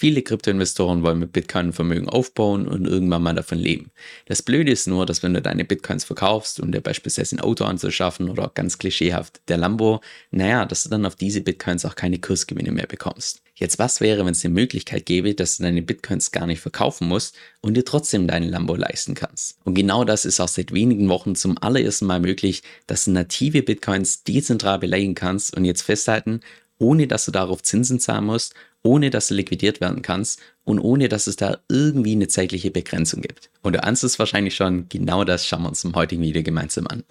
Viele Kryptoinvestoren wollen mit Bitcoin Vermögen aufbauen und irgendwann mal davon leben. Das Blöde ist nur, dass wenn du deine Bitcoins verkaufst, um dir beispielsweise ein Auto anzuschaffen oder ganz klischeehaft der Lambo, naja, dass du dann auf diese Bitcoins auch keine Kursgewinne mehr bekommst. Jetzt was wäre, wenn es eine Möglichkeit gäbe, dass du deine Bitcoins gar nicht verkaufen musst und dir trotzdem deinen Lambo leisten kannst? Und genau das ist auch seit wenigen Wochen zum allerersten Mal möglich, dass du native Bitcoins dezentral beleihen kannst und jetzt festhalten, ohne dass du darauf Zinsen zahlen musst ohne dass du liquidiert werden kannst und ohne dass es da irgendwie eine zeitliche Begrenzung gibt. Und du ahnst es wahrscheinlich schon, genau das schauen wir uns im heutigen Video gemeinsam an.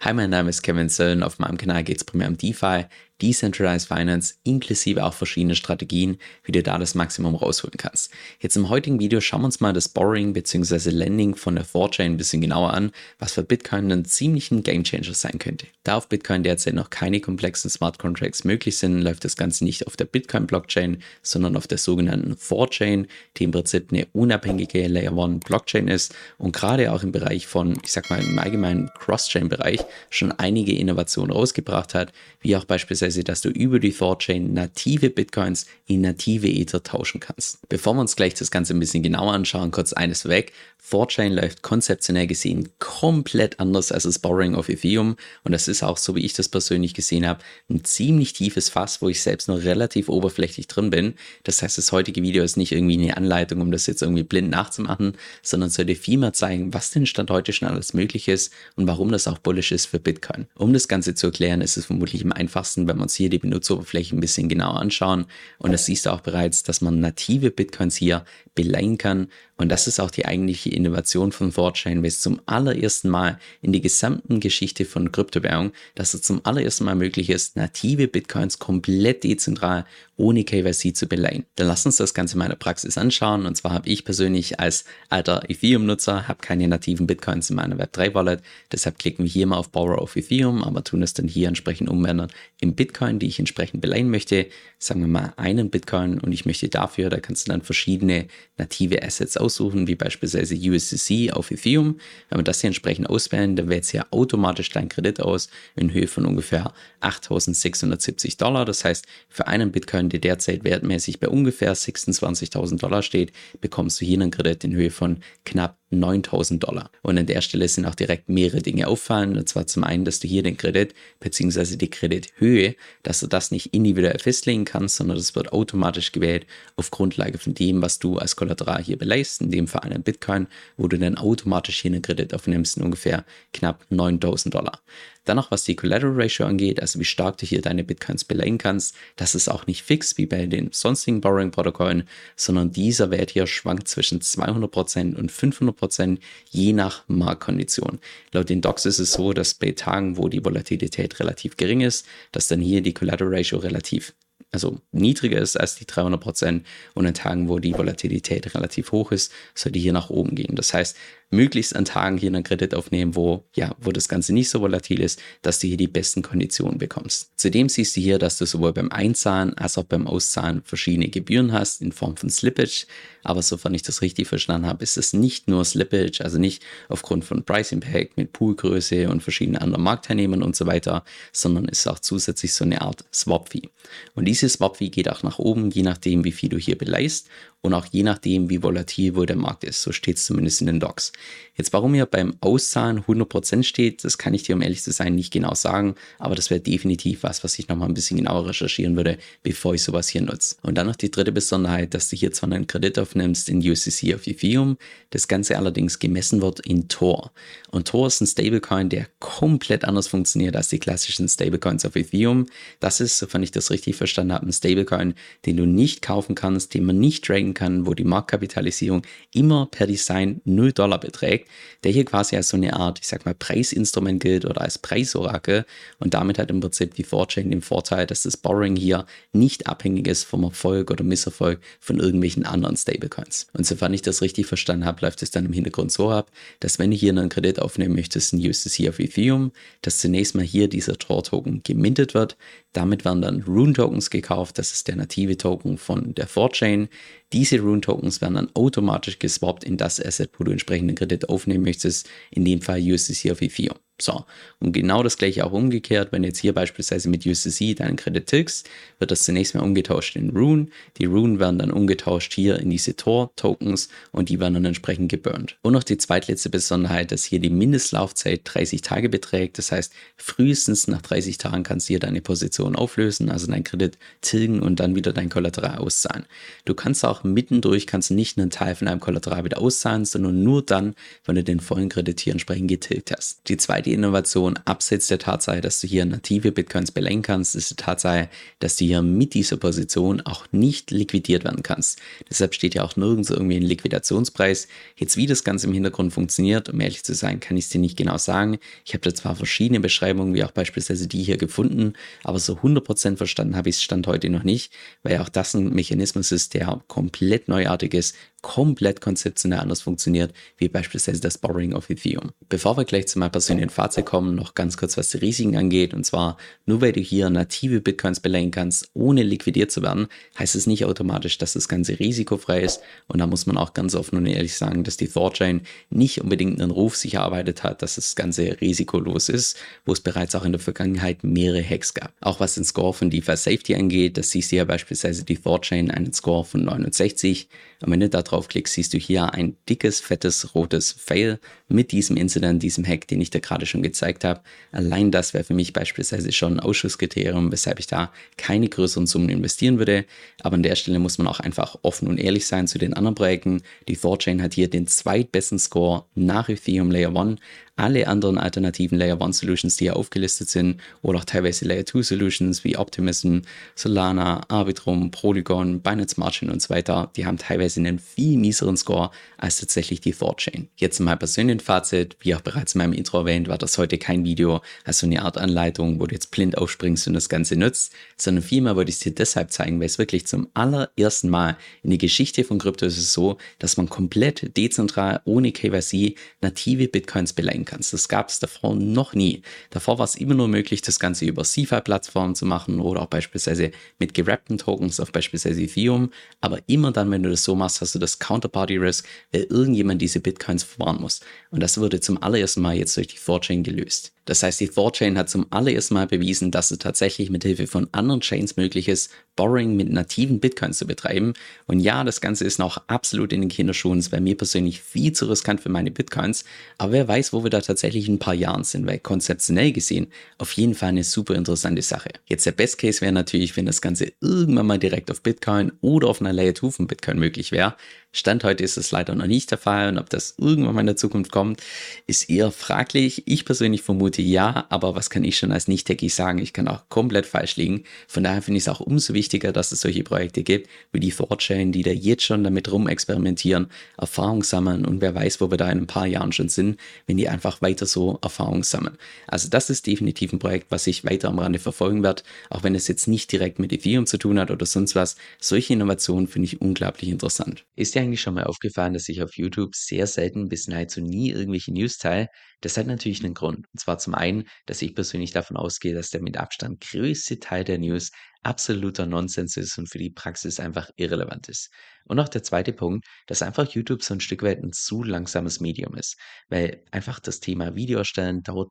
Hi, mein Name ist Kevin Sölln. Auf meinem Kanal geht es primär um DeFi, Decentralized Finance inklusive auch verschiedene Strategien, wie du da das Maximum rausholen kannst. Jetzt im heutigen Video schauen wir uns mal das Borrowing bzw. Lending von der 4chain ein bisschen genauer an, was für Bitcoin einen ziemlichen Gamechanger sein könnte. Da auf Bitcoin derzeit noch keine komplexen Smart Contracts möglich sind, läuft das Ganze nicht auf der Bitcoin-Blockchain, sondern auf der sogenannten 4chain, die im Prinzip eine unabhängige Layer 1 Blockchain ist und gerade auch im Bereich von, ich sag mal im allgemeinen Cross-Chain-Bereich schon einige Innovationen rausgebracht hat, wie auch beispielsweise beziehungsweise dass du über die Thorchain native Bitcoins in native Ether tauschen kannst. Bevor wir uns gleich das Ganze ein bisschen genauer anschauen, kurz eines weg. Thorchain läuft konzeptionell gesehen komplett anders als das Borrowing of Ethereum und das ist auch, so wie ich das persönlich gesehen habe, ein ziemlich tiefes Fass, wo ich selbst noch relativ oberflächlich drin bin. Das heißt, das heutige Video ist nicht irgendwie eine Anleitung, um das jetzt irgendwie blind nachzumachen, sondern sollte viel mehr zeigen, was denn Stand heute schon alles möglich ist und warum das auch bullish ist für Bitcoin. Um das Ganze zu erklären, ist es vermutlich am einfachsten, wenn wir uns hier die Benutzeroberfläche ein bisschen genauer anschauen und das siehst du auch bereits, dass man native Bitcoins hier beleihen kann und das ist auch die eigentliche Innovation von Thorchain, weil es zum allerersten Mal in die gesamten Geschichte von Kryptowährung, dass es zum allerersten Mal möglich ist, native Bitcoins komplett dezentral ohne KYC zu beleihen. Dann lass uns das Ganze mal in der Praxis anschauen. Und zwar habe ich persönlich als alter Ethereum-Nutzer, keine nativen Bitcoins in meiner Web3-Wallet. Deshalb klicken wir hier mal auf Borrow of Ethereum, aber tun es dann hier entsprechend umwenden in Bitcoin, die ich entsprechend beleihen möchte. Sagen wir mal einen Bitcoin und ich möchte dafür, da kannst du dann verschiedene native Assets aussuchen, wie beispielsweise USDC auf Ethereum. Wenn wir das hier entsprechend auswählen, dann wählt es hier automatisch dein Kredit aus in Höhe von ungefähr 8.670 Dollar. Das heißt, für einen Bitcoin, der derzeit wertmäßig bei ungefähr 26.000 Dollar steht, bekommst du hier einen Kredit in Höhe von knapp 9000 Dollar. Und an der Stelle sind auch direkt mehrere Dinge auffallen. Und zwar zum einen, dass du hier den Kredit bzw. die Kredithöhe, dass du das nicht individuell festlegen kannst, sondern das wird automatisch gewählt auf Grundlage von dem, was du als Kollateral hier beleihst, in dem Fall einen Bitcoin, wo du dann automatisch hier einen Kredit aufnimmst ungefähr knapp 9000 Dollar. Dann noch was die Collateral Ratio angeht, also wie stark du hier deine Bitcoins beleihen kannst, das ist auch nicht fix wie bei den sonstigen Borrowing-Protokollen, sondern dieser Wert hier schwankt zwischen 200% und 500% je nach Marktkondition. Laut den Docs ist es so, dass bei Tagen, wo die Volatilität relativ gering ist, dass dann hier die Collateral Ratio relativ also niedriger ist als die 300 Prozent und an Tagen, wo die Volatilität relativ hoch ist, soll die hier nach oben gehen. Das heißt, möglichst an Tagen hier einen Kredit aufnehmen, wo, ja, wo das Ganze nicht so volatil ist, dass du hier die besten Konditionen bekommst. Zudem siehst du hier, dass du sowohl beim Einzahlen als auch beim Auszahlen verschiedene Gebühren hast in Form von Slippage. Aber sofern ich das richtig verstanden habe, ist es nicht nur Slippage, also nicht aufgrund von Price Impact mit Poolgröße und verschiedenen anderen Marktteilnehmern und so weiter, sondern ist auch zusätzlich so eine Art Swap-Fee. Und diese Swap-Fee geht auch nach oben, je nachdem, wie viel du hier beleihst und auch je nachdem, wie volatil wohl der Markt ist. So steht es zumindest in den Docs. Jetzt, warum hier beim Auszahlen 100% steht, das kann ich dir, um ehrlich zu sein, nicht genau sagen, aber das wäre definitiv was, was ich nochmal ein bisschen genauer recherchieren würde, bevor ich sowas hier nutze. Und dann noch die dritte Besonderheit, dass du hier zwar einen Kredit aufnimmst in USDC auf Ethereum, das Ganze allerdings gemessen wird in Tor. Und Tor ist ein Stablecoin, der komplett anders funktioniert als die klassischen Stablecoins auf Ethereum. Das ist, sofern ich das richtig verstanden habe, ein Stablecoin, den du nicht kaufen kannst, den man nicht traden kann, wo die Marktkapitalisierung immer per Design 0 Dollar beträgt, der hier quasi als so eine Art, ich sag mal, Preisinstrument gilt oder als Preisorakel und damit hat im Prinzip die 4chain den Vorteil, dass das Borrowing hier nicht abhängig ist vom Erfolg oder Misserfolg von irgendwelchen anderen Stablecoins. Und sofern ich das richtig verstanden habe, läuft es dann im Hintergrund so ab, dass wenn du hier einen Kredit aufnehmen möchtest, ein USDC auf Ethereum, dass zunächst mal hier dieser Tor-Token gemintet wird, damit werden dann Rune-Tokens gekauft, das ist der native Token von der 4chain. Diese Rune-Tokens werden dann automatisch geswappt in das Asset, wo du entsprechenden Kredit aufnehmen möchtest, in dem Fall USDC auf Ethereum. So, und genau das gleiche auch umgekehrt, wenn jetzt hier beispielsweise mit USDC deinen Kredit tilgst, wird das zunächst mal umgetauscht in Rune. Die Rune werden dann umgetauscht hier in diese Tor-Tokens und die werden dann entsprechend geburnt. Und noch die zweitletzte Besonderheit, dass hier die Mindestlaufzeit 30 Tage beträgt. Das heißt, frühestens nach 30 Tagen kannst du hier deine Position auflösen, also deinen Kredit tilgen und dann wieder dein Kollateral auszahlen. Du kannst auch mittendurch, kannst nicht einen Teil von deinem Kollateral wieder auszahlen, sondern nur dann, wenn du den vollen Kredit hier entsprechend getilgt hast. Die zweite die Innovation, abseits der Tatsache, dass du hier native Bitcoins belenken kannst, ist die Tatsache, dass du hier mit dieser Position auch nicht liquidiert werden kannst. Deshalb steht ja auch nirgends irgendwie ein Liquidationspreis. Jetzt, wie das Ganze im Hintergrund funktioniert, um ehrlich zu sein, kann ich es dir nicht genau sagen. Ich habe da zwar verschiedene Beschreibungen, wie auch beispielsweise die hier gefunden, aber so 100% verstanden habe ich es Stand heute noch nicht, weil auch das ein Mechanismus ist, der komplett neuartig ist, komplett konzeptionell anders funktioniert, wie beispielsweise das Borrowing of Ethereum. Bevor wir gleich zu meinem persönlichen Fazit kommen, noch ganz kurz, was die Risiken angeht. Und zwar, nur weil du hier native Bitcoins beleihen kannst, ohne liquidiert zu werden, heißt es nicht automatisch, dass das Ganze risikofrei ist. Und da muss man auch ganz offen und ehrlich sagen, dass die Thorchain nicht unbedingt einen Ruf sich erarbeitet hat, dass das Ganze risikolos ist, wo es bereits auch in der Vergangenheit mehrere Hacks gab. Auch was den Score von DeFi Safety angeht, das siehst du ja beispielsweise die Thorchain einen Score von 69. Und wenn du da draufklickst, siehst du hier ein dickes, fettes, rotes Fail mit diesem Incident, diesem Hack, den ich dir gerade schon gezeigt habe. Allein das wäre für mich beispielsweise schon ein Ausschusskriterium, weshalb ich da keine größeren Summen investieren würde. Aber an der Stelle muss man auch einfach offen und ehrlich sein zu den anderen Projekten. Die Thorchain hat hier den zweitbesten Score nach Ethereum Layer 1 alle anderen alternativen Layer 1 Solutions, die hier aufgelistet sind, oder auch teilweise Layer 2 Solutions wie Optimism, Solana, Arbitrum, Polygon, Binance Margin und so weiter, die haben teilweise einen viel mieseren Score als tatsächlich die Thorchain. Jetzt mein persönlichen Fazit, wie auch bereits in meinem Intro erwähnt, war das heute kein Video, also eine Art Anleitung, wo du jetzt blind aufspringst und das Ganze nutzt, sondern vielmehr wollte ich es dir deshalb zeigen, weil es wirklich zum allerersten Mal in der Geschichte von Krypto ist es so, dass man komplett dezentral ohne KYC native Bitcoins beleihen kannst. Das gab es davor noch nie. Davor war es immer nur möglich, das Ganze über CeFi-Plattformen zu machen oder auch beispielsweise mit gerappten Tokens auf beispielsweise Ethereum. Aber immer dann, wenn du das so machst, hast du das Counterparty-Risk, weil irgendjemand diese Bitcoins verwahren muss. Und das wurde zum allerersten Mal jetzt durch die Thorchain gelöst. Das heißt, die Thorchain hat zum allerersten Mal bewiesen, dass es tatsächlich mit Hilfe von anderen Chains möglich ist, Borrowing mit nativen Bitcoins zu betreiben. Und ja, das Ganze ist noch absolut in den Kinderschuhen. Es wäre mir persönlich viel zu riskant für meine Bitcoins. Aber wer weiß, wo wir da tatsächlich in ein paar Jahren sind, weil konzeptionell gesehen auf jeden Fall eine super interessante Sache. Jetzt der Best Case wäre natürlich, wenn das Ganze irgendwann mal direkt auf Bitcoin oder auf einer Layer 2 von Bitcoin möglich wäre. Stand heute ist es leider noch nicht der Fall und ob das irgendwann mal in der Zukunft kommt, ist eher fraglich. Ich persönlich vermute ja, aber was kann ich schon als Nicht-Techie sagen? Ich kann auch komplett falsch liegen. Von daher finde ich es auch umso wichtiger, dass es solche Projekte gibt, wie die Thorchain, die da jetzt schon damit rumexperimentieren, Erfahrung sammeln und wer weiß, wo wir da in ein paar Jahren schon sind, wenn die einfach weiter so Erfahrung sammeln. Also das ist definitiv ein Projekt, was ich weiter am Rande verfolgen werde, auch wenn es jetzt nicht direkt mit Ethereum zu tun hat oder sonst was. Solche Innovationen finde ich unglaublich interessant. Ist ja eigentlich schon mal aufgefallen, dass ich auf YouTube sehr selten bis nahezu nie irgendwelche News teile? Das hat natürlich einen Grund. Und zwar zum einen, dass ich persönlich davon ausgehe, dass der mit Abstand größte Teil der News absoluter Nonsens ist und für die Praxis einfach irrelevant ist. Und auch der zweite Punkt, dass einfach YouTube so ein Stück weit ein zu langsames Medium ist, weil einfach das Thema Video erstellen dauert